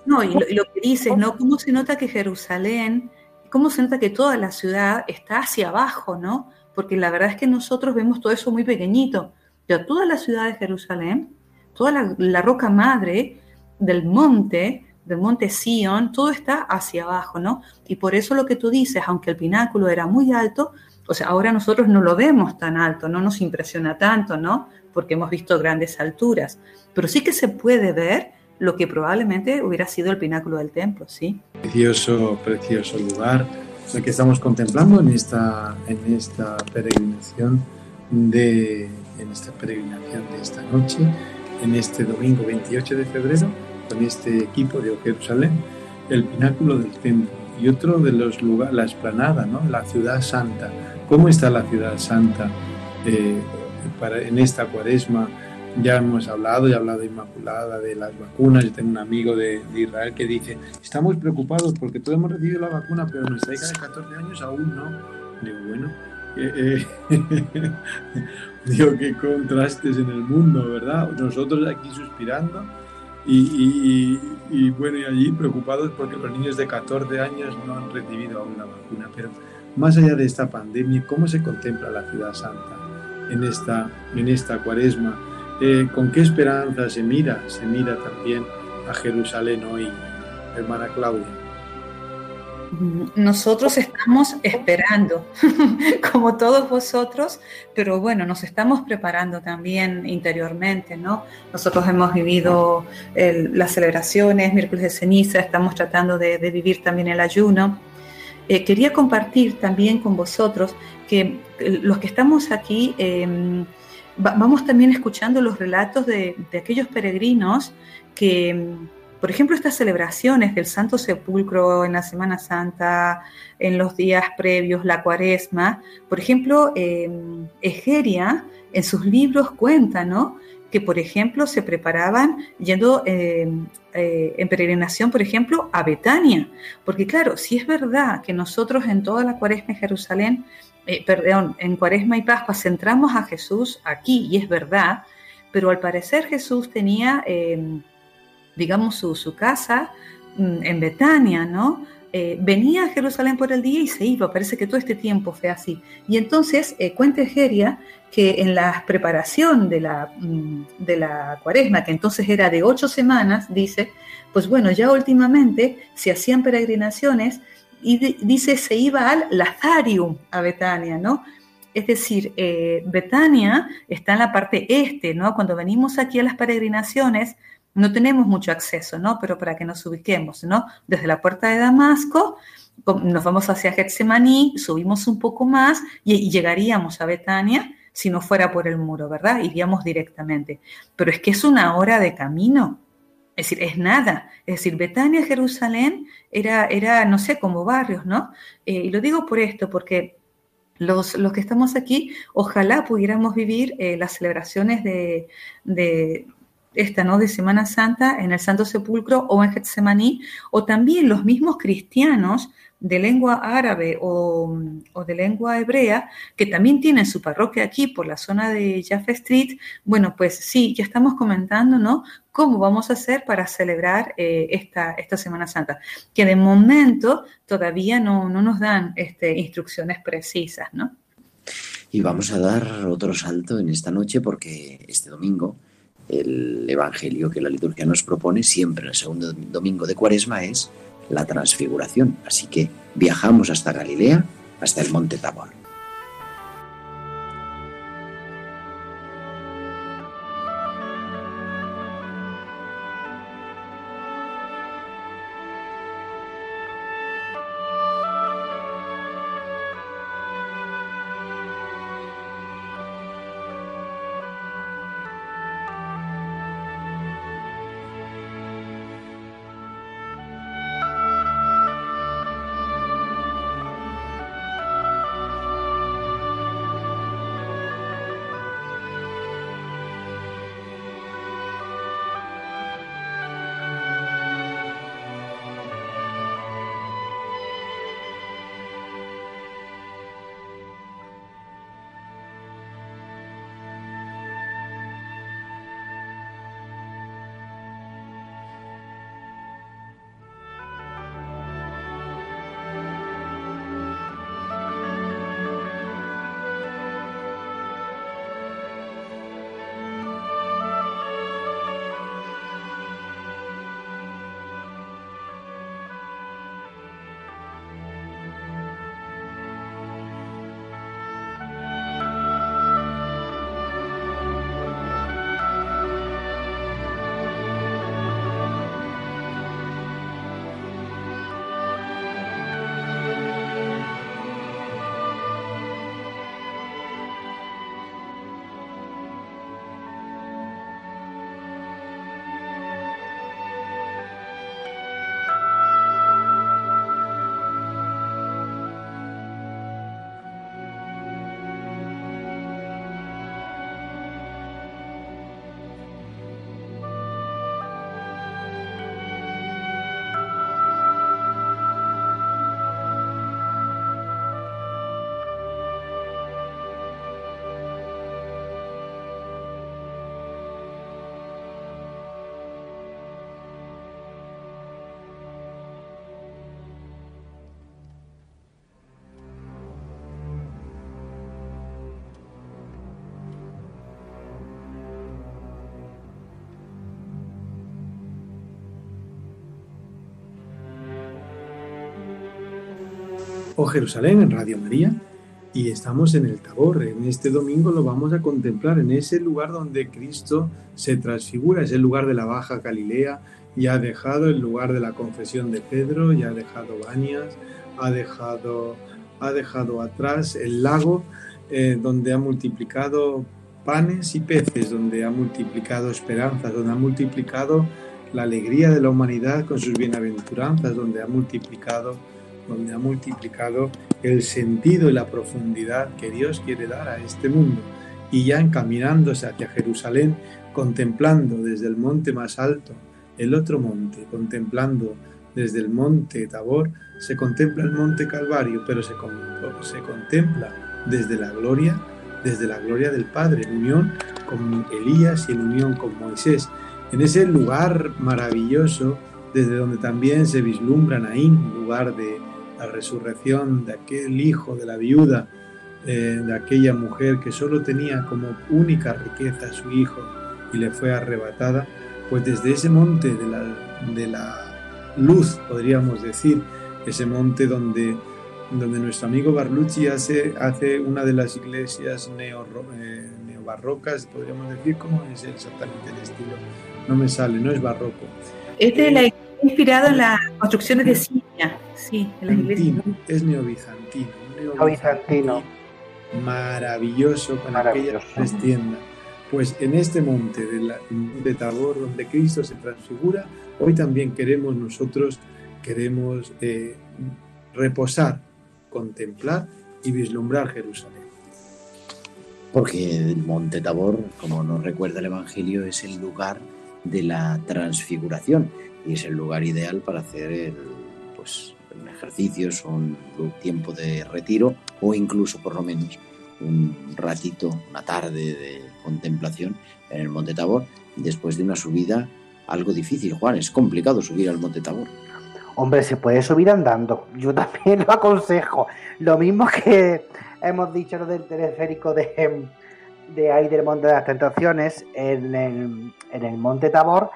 Speaker 5: no, y lo, que dices, ¿no? ¿Cómo se nota que Jerusalén, cómo se nota que toda la ciudad está hacia abajo, ¿no? Porque la verdad es que nosotros vemos todo eso muy pequeñito. Pero toda la ciudad de Jerusalén, toda la, roca madre del monte, del monte Sion, todo está hacia abajo, ¿no? Y por eso lo que tú dices, aunque el pináculo era muy alto, o sea, ahora nosotros no lo vemos tan alto, no nos impresiona tanto, ¿no? Porque hemos visto grandes alturas, pero sí que se puede ver lo que probablemente hubiera sido el pináculo del templo, ¿sí?
Speaker 2: Precioso, precioso lugar, el que estamos contemplando en esta, en esta peregrinación de, en esta peregrinación de esta noche, en este domingo 28 de febrero, con este equipo de Jerusalén, el pináculo del templo y otro de los lugares, la esplanada, ¿no? La ciudad santa. ¿Cómo está la ciudad santa eh, para, en esta cuaresma? Ya hemos hablado, ya he hablado de Inmaculada, de las vacunas. Yo tengo un amigo de, Israel que dice, estamos preocupados porque todos hemos recibido la vacuna, pero nuestra hija de 14 años aún no. Digo, bueno, eh, eh, digo, qué contrastes en el mundo, ¿verdad? Nosotros aquí suspirando y, y, bueno, y allí preocupados porque los niños de 14 años no han recibido aún la vacuna. Pero más allá de esta pandemia, ¿cómo se contempla la ciudad santa en esta, en esta cuaresma? Eh, con qué esperanza se mira, se mira también a Jerusalén hoy, hermana Claudia.
Speaker 5: Nosotros estamos esperando, como todos vosotros, pero bueno, nos estamos preparando también interiormente, ¿no? Nosotros hemos vivido las celebraciones, miércoles de ceniza, estamos tratando de, vivir también el ayuno. Eh, quería compartir también con vosotros que eh, los que estamos aquí, em, vamos también escuchando los relatos de, aquellos peregrinos que, por ejemplo, estas celebraciones del Santo Sepulcro en la Semana Santa, en los días previos, la cuaresma, por ejemplo, Egeria en sus libros cuenta, ¿no? Que, por ejemplo, se preparaban yendo eh, en peregrinación, por ejemplo, a Betania. Porque claro, si es verdad que nosotros en toda la cuaresma en Jerusalén eh, perdón, en Cuaresma y Pascua centramos a Jesús aquí, y es verdad, pero al parecer Jesús tenía, em, digamos, su, casa mm, en Betania, ¿no? Eh, venía a Jerusalén por el día y se iba, parece que todo este tiempo fue así. Y entonces eh, cuenta Egeria que en la preparación de la, mm, de la cuaresma, que entonces era de ocho semanas, dice, pues bueno, ya últimamente se hacían peregrinaciones y dice se iba al Lazarium, a Betania, ¿no? Es decir, eh, Betania está en la parte este, ¿no? Cuando venimos aquí a las peregrinaciones, no tenemos mucho acceso, ¿no? Pero para que nos ubiquemos, ¿no? Desde la puerta de Damasco, nos vamos hacia Getsemaní, subimos un poco más y, llegaríamos a Betania si no fuera por el muro, ¿verdad? Iríamos directamente. Pero es que es una hora de camino. Es decir, es nada. Es decir, Betania, Jerusalén, era, era no sé, como barrios, ¿no? Eh, y lo digo por esto, porque los, los, que estamos aquí, ojalá pudiéramos vivir eh, las celebraciones de, de, esta, ¿no? De Semana Santa en el Santo Sepulcro o en Getsemaní, o también los mismos cristianos de lengua árabe o, de lengua hebrea, que también tienen su parroquia aquí por la zona de Jaffa Street, bueno, pues sí, ya estamos comentando, ¿no? ¿Cómo vamos a hacer para celebrar eh, esta, esta Semana Santa? Que de momento todavía no, no nos dan este, instrucciones precisas, ¿no?
Speaker 3: Y vamos a dar otro salto en esta noche porque este domingo el Evangelio que la liturgia nos propone siempre el segundo domingo de Cuaresma es la transfiguración. Así que viajamos hasta Galilea, hasta el monte Tabor.
Speaker 2: O Jerusalén en Radio María y estamos en el Tabor. En este domingo lo vamos a contemplar en ese lugar donde Cristo se transfigura, es el lugar de la Baja Galilea, ya ha dejado el lugar de la confesión de Pedro, ya ha dejado Bañas, ha dejado, ha dejado atrás el lago eh, donde ha multiplicado panes y peces, donde ha multiplicado esperanzas, donde ha multiplicado la alegría de la humanidad con sus bienaventuranzas, donde ha multiplicado donde ha multiplicado el sentido y la profundidad que Dios quiere dar a este mundo. Y ya encaminándose hacia Jerusalén, contemplando desde el monte más alto el otro monte, contemplando desde el monte Tabor, se contempla el monte Calvario, pero se, se contempla desde la gloria, desde la gloria del Padre, en unión con Elías y en unión con Moisés. En ese lugar maravilloso, desde donde también se vislumbra Naín, lugar de la resurrección de aquel hijo de la viuda, eh, de aquella mujer que solo tenía como única riqueza a su hijo y le fue arrebatada, pues desde ese monte de la, de la luz, podríamos decir, ese monte donde, donde nuestro amigo Barlucci hace, hace una de las iglesias neo, eh, neobarrocas, podríamos decir, ¿cómo es exactamente el estilo? No me sale, no es barroco.
Speaker 5: Este es inspirado en las construcciones de Siria. Sí, en la iglesia.
Speaker 2: Es neobizantino.
Speaker 4: Neobizantino.
Speaker 2: Maravilloso con aquella tres tiendas. Pues en este monte de, la, de Tabor, donde Cristo se transfigura, hoy también queremos nosotros, queremos eh, reposar, contemplar y vislumbrar Jerusalén.
Speaker 3: Porque el monte Tabor, como nos recuerda el Evangelio, es el lugar de la transfiguración y es el lugar ideal para hacer el, pues, ejercicios, un tiempo de retiro o incluso por lo menos un ratito, una tarde de contemplación en el Monte Tabor después de una subida algo difícil, Juan. Es complicado subir al Monte Tabor.
Speaker 4: Hombre, se puede subir andando. Yo también lo aconsejo. Lo mismo que hemos dicho lo del teleférico de, de ahí del Monte de las Tentaciones, en el, en el Monte Tabor,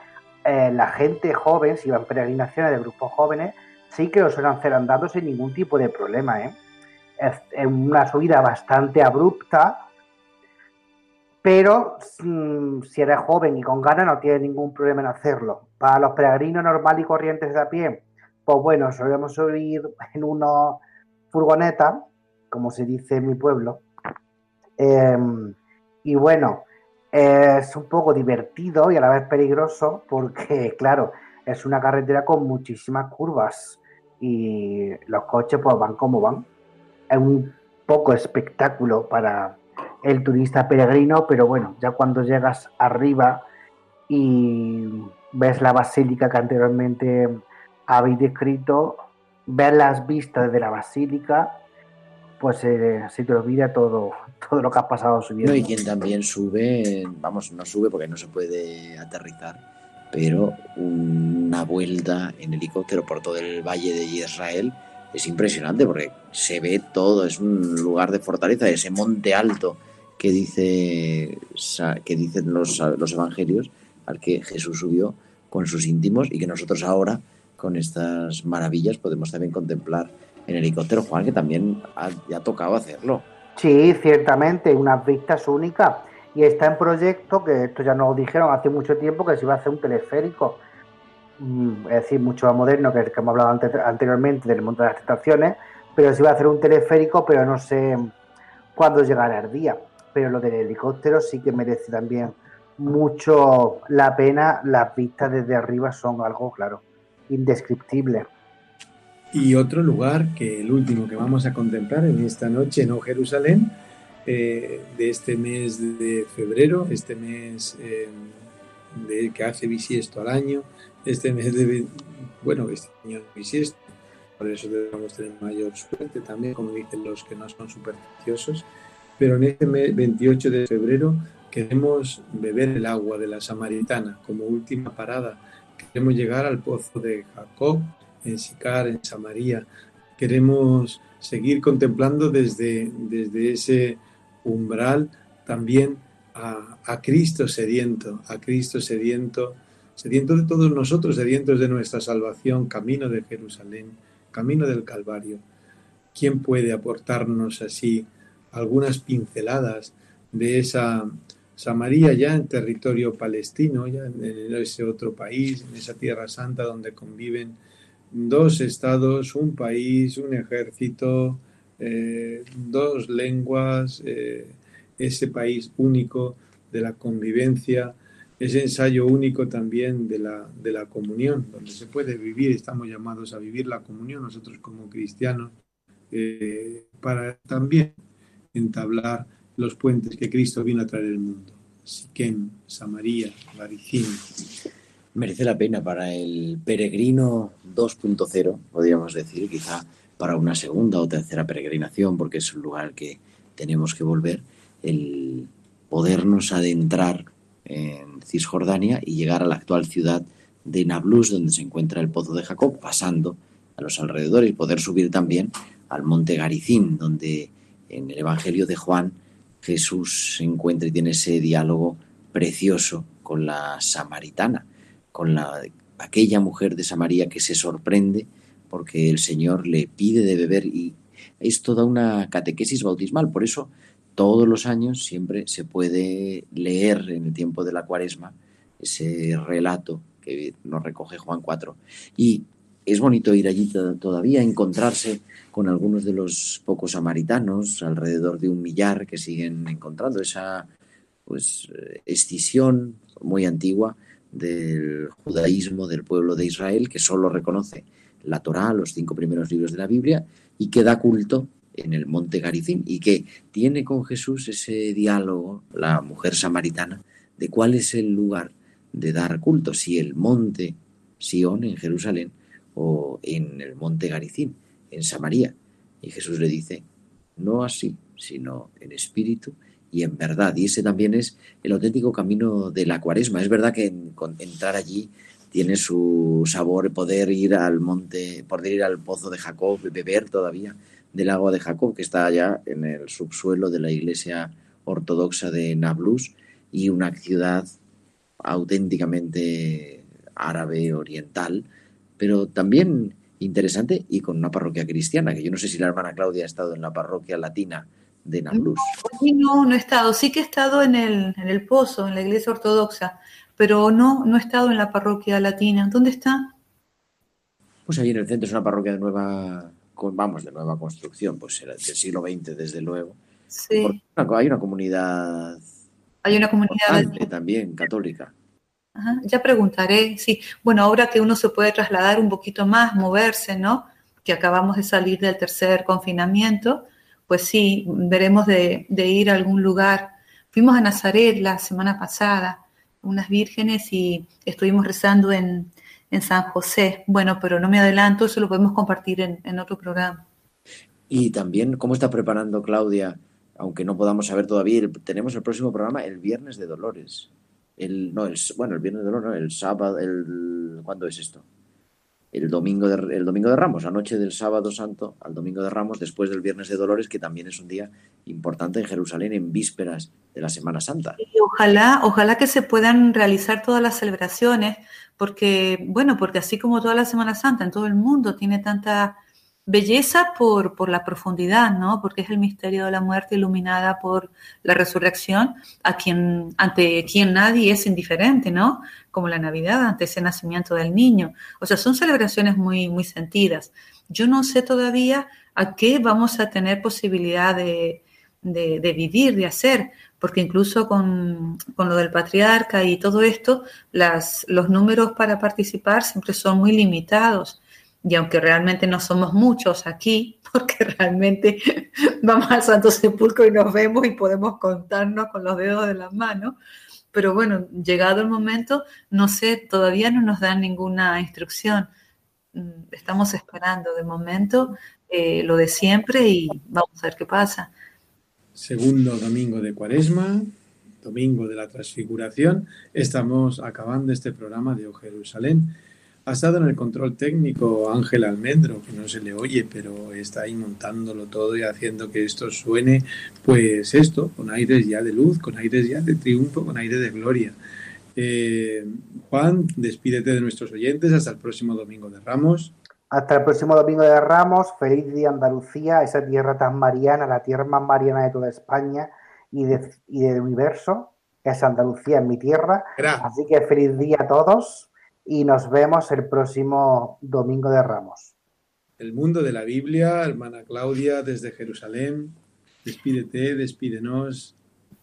Speaker 4: eh, la gente joven, si van peregrinaciones de grupos jóvenes, sí que lo suelen hacer andando sin ningún tipo de problema. ¿eh? Es, una subida bastante abrupta, pero mm, si eres joven y con ganas no tienes ningún problema en hacerlo. Para los peregrinos normales y corrientes de a pie, pues bueno, solemos subir en una furgoneta, como se dice en mi pueblo. Em, y bueno, es un poco divertido y a la vez peligroso porque, claro, es una carretera con muchísimas curvas y los coches pues van como van. Es un poco espectáculo para el turista peregrino, pero bueno, ya cuando llegas arriba y ves la basílica que anteriormente habéis descrito, ves las vistas de la basílica, pues eh, se te olvida todo, todo lo que has pasado subiendo.
Speaker 3: y quien también sube, vamos, no sube porque no se puede aterrizar, pero una vuelta en helicóptero por todo el valle de Israel es impresionante porque se ve todo, es un lugar de fortaleza, ese monte alto que dice que dicen los, los evangelios al que Jesús subió con sus íntimos y que nosotros ahora con estas maravillas podemos también contemplar en helicóptero, Juan, que también ha, ya tocado hacerlo.
Speaker 4: Sí, ciertamente, unas vistas únicas. Y está en proyecto, que esto ya nos dijeron hace mucho tiempo, que se iba a hacer un teleférico, mm, es decir, mucho más moderno que el que hemos hablado anteriormente del mundo de las estaciones, pero se iba a hacer un teleférico, pero no sé cuándo llegará el día. Pero lo del helicóptero sí que merece también mucho la pena. Las vistas desde arriba son algo, claro, indescriptible.
Speaker 2: Y otro lugar que el último que vamos a contemplar en esta noche en Jerusalén, eh, de este mes de febrero, este mes eh, de, que hace bisiesto al año, este mes de, bueno, este año bisiesto, por eso debemos tener mayor suerte también, como dicen los que no son supersticiosos, pero en este mes 28 de febrero queremos beber el agua de la Samaritana como última parada, queremos llegar al pozo de Jacob, en Sicar, en Samaria. Queremos seguir contemplando desde, desde ese umbral también a, a, Cristo sediento, a Cristo sediento, sediento de todos nosotros, sedientos de nuestra salvación, camino de Jerusalén, camino del Calvario. ¿Quién puede aportarnos así algunas pinceladas de esa Samaria ya en territorio palestino, ya en ese otro país, en esa tierra santa donde conviven dos estados, un país, un ejército, eh, dos lenguas, eh, ese país único de la convivencia, ese ensayo único también de la, de la comunión, donde se puede vivir, estamos llamados a vivir la comunión nosotros como cristianos, eh, para también entablar los puentes que Cristo vino a traer al mundo. Siquem, Samaria, Baricín
Speaker 3: merece la pena para el peregrino 2.0, podríamos decir, quizá para una segunda o tercera peregrinación, porque es un lugar que tenemos que volver, el podernos adentrar en Cisjordania y llegar a la actual ciudad de Nablus, donde se encuentra el pozo de Jacob, pasando a los alrededores y poder subir también al monte Garicín, donde en el Evangelio de Juan Jesús se encuentra y tiene ese diálogo precioso con la samaritana con la, aquella mujer de Samaria que se sorprende porque el Señor le pide de beber y es toda una catequesis bautismal. Por eso todos los años siempre se puede leer en el tiempo de la cuaresma ese relato que nos recoge Juan 4. Y es bonito ir allí todavía, encontrarse con algunos de los pocos samaritanos, alrededor de un millar que siguen encontrando esa pues escisión muy antigua del judaísmo del pueblo de Israel, que solo reconoce la Torá, los cinco primeros libros de la Biblia, y que da culto en el monte Garizim, y que tiene con Jesús ese diálogo, la mujer samaritana, de cuál es el lugar de dar culto, si el monte Sión en Jerusalén o en el monte Garicín, en Samaria. Y Jesús le dice, no así, sino en espíritu y en verdad. Y ese también es el auténtico camino de la cuaresma. Es verdad que entrar allí tiene su sabor, poder ir al monte, poder ir al pozo de Jacob, beber todavía del agua de Jacob, que está allá en el subsuelo de la iglesia ortodoxa de Nablus, y una ciudad auténticamente árabe oriental, pero también interesante y con una parroquia cristiana, que yo no sé si la hermana Claudia ha estado en la parroquia latina de Nablus.
Speaker 5: No, no he estado, sí que he estado en el, en el pozo, en la iglesia ortodoxa, pero no, no he estado en la parroquia latina. ¿Dónde está?
Speaker 3: Pues ahí en el centro es una parroquia de nueva, vamos, de nueva construcción, pues era del siglo XX desde luego.
Speaker 5: Sí.
Speaker 3: Hay una comunidad.
Speaker 5: Hay una comunidad
Speaker 3: también católica.
Speaker 5: ya preguntaré, sí. Bueno, ahora que uno se puede trasladar un poquito más, moverse, ¿no? Que acabamos de salir del tercer confinamiento, pues sí, veremos de, de ir a algún lugar. Fuimos a Nazaret la semana pasada unas vírgenes y estuvimos rezando en, San José. Bueno, pero no me adelanto, eso lo podemos compartir en, otro programa.
Speaker 3: Y también, ¿cómo está preparando Claudia? Aunque no podamos saber todavía, tenemos el próximo programa el Viernes de Dolores. El, no, el, bueno, el Viernes de Dolores, no, el sábado, el, ¿cuándo es esto? El domingo, de, el domingo de Ramos, anoche del sábado santo al domingo de Ramos, después del Viernes de Dolores, que también es un día importante en Jerusalén, en vísperas de la Semana Santa.
Speaker 5: Y ojalá, ojalá que se puedan realizar todas las celebraciones, porque, bueno, porque así como toda la Semana Santa en todo el mundo tiene tanta belleza por, por la profundidad, ¿no? Porque es el misterio de la muerte iluminada por la resurrección, a quien, ante quien nadie es indiferente, ¿no? Como la Navidad, ante ese nacimiento del niño. O sea, son celebraciones muy, muy sentidas. Yo no sé todavía a qué vamos a tener posibilidad de, de, vivir, de hacer, porque incluso con, con, lo del patriarca y todo esto, las, los números para participar siempre son muy limitados. Y aunque realmente no somos muchos aquí, porque realmente vamos al Santo Sepulcro y nos vemos y podemos contarnos con los dedos de las manos, pero bueno, llegado el momento, no sé, todavía no nos dan ninguna instrucción. Mm, estamos esperando de momento eh, lo de siempre y vamos a ver qué pasa.
Speaker 2: Segundo domingo de Cuaresma, domingo de la Transfiguración, estamos acabando este programa de O Jerusalén. Ha estado en el control técnico Ángel Almendro, que no se le oye, pero está ahí montándolo todo y haciendo que esto suene, pues esto, con aires ya de luz, con aires ya de triunfo, con aire de gloria. Eh, Juan, despídete de nuestros oyentes hasta el próximo domingo de Ramos.
Speaker 4: Hasta el próximo domingo de Ramos, feliz día Andalucía, esa tierra tan mariana, la tierra más mariana de toda España y, del universo, es Andalucía, es mi tierra. Así que feliz día a todos y nos vemos el próximo domingo de Ramos.
Speaker 2: El mundo de la Biblia, hermana Claudia, desde Jerusalén. Despídete, despídenos.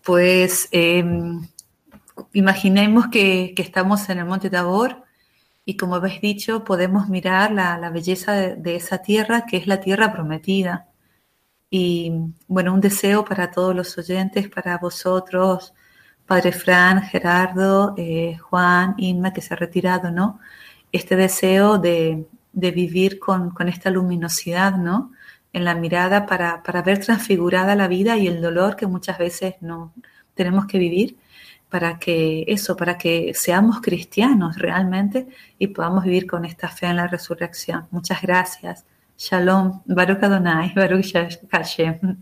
Speaker 5: Pues em, imaginemos que, estamos en el Monte Tabor y como habéis dicho, podemos mirar la, belleza de, esa tierra que es la tierra prometida. Y bueno, un deseo para todos los oyentes, para vosotros, Padre Fran, Gerardo, eh, Juan, Inma, que se ha retirado, ¿no? Este deseo de, vivir con, esta luminosidad, ¿no? En la mirada para, ver transfigurada la vida y el dolor que muchas veces no tenemos que vivir para que eso, para que seamos cristianos realmente y podamos vivir con esta fe en la resurrección. Muchas gracias. Shalom, Baruch Adonai, Baruch Hashem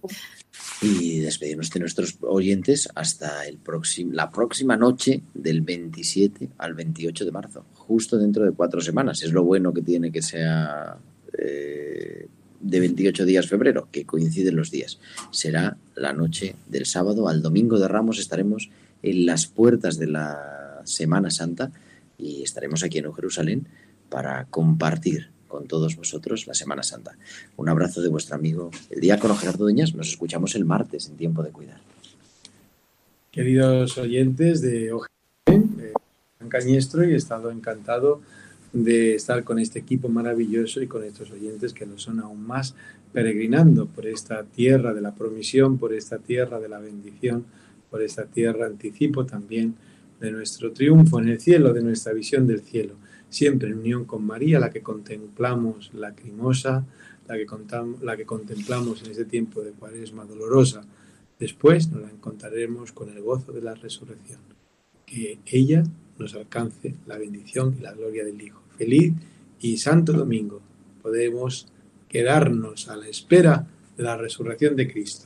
Speaker 3: y despedirnos de nuestros oyentes hasta el próximo, la próxima noche del 27 al 28 de marzo, justo dentro de cuatro semanas. Es lo bueno que tiene que sea eh, de 28 días febrero, que coinciden los días. Será la noche del sábado al domingo de Ramos, estaremos en las puertas de la Semana Santa y estaremos aquí en Jerusalén para compartir con todos vosotros la Semana Santa. Un abrazo de vuestro amigo el diácono Gerardo Dueñas. Nos escuchamos el martes en Tiempo de Cuidar.
Speaker 2: Queridos oyentes de OGM, San Cañestro, y he estado encantado de estar con este equipo maravilloso y con estos oyentes que lo son aún más, peregrinando por esta tierra de la promisión, por esta tierra de la bendición, por esta tierra anticipo también de nuestro triunfo en el cielo, de nuestra visión del cielo, siempre en unión con María, la que contemplamos lacrimosa, la que, la que contemplamos en este tiempo de cuaresma dolorosa. Después nos la encontraremos con el gozo de la resurrección. Que ella nos alcance la bendición y la gloria del Hijo. Feliz y santo domingo. Podemos quedarnos a la espera de la resurrección de Cristo.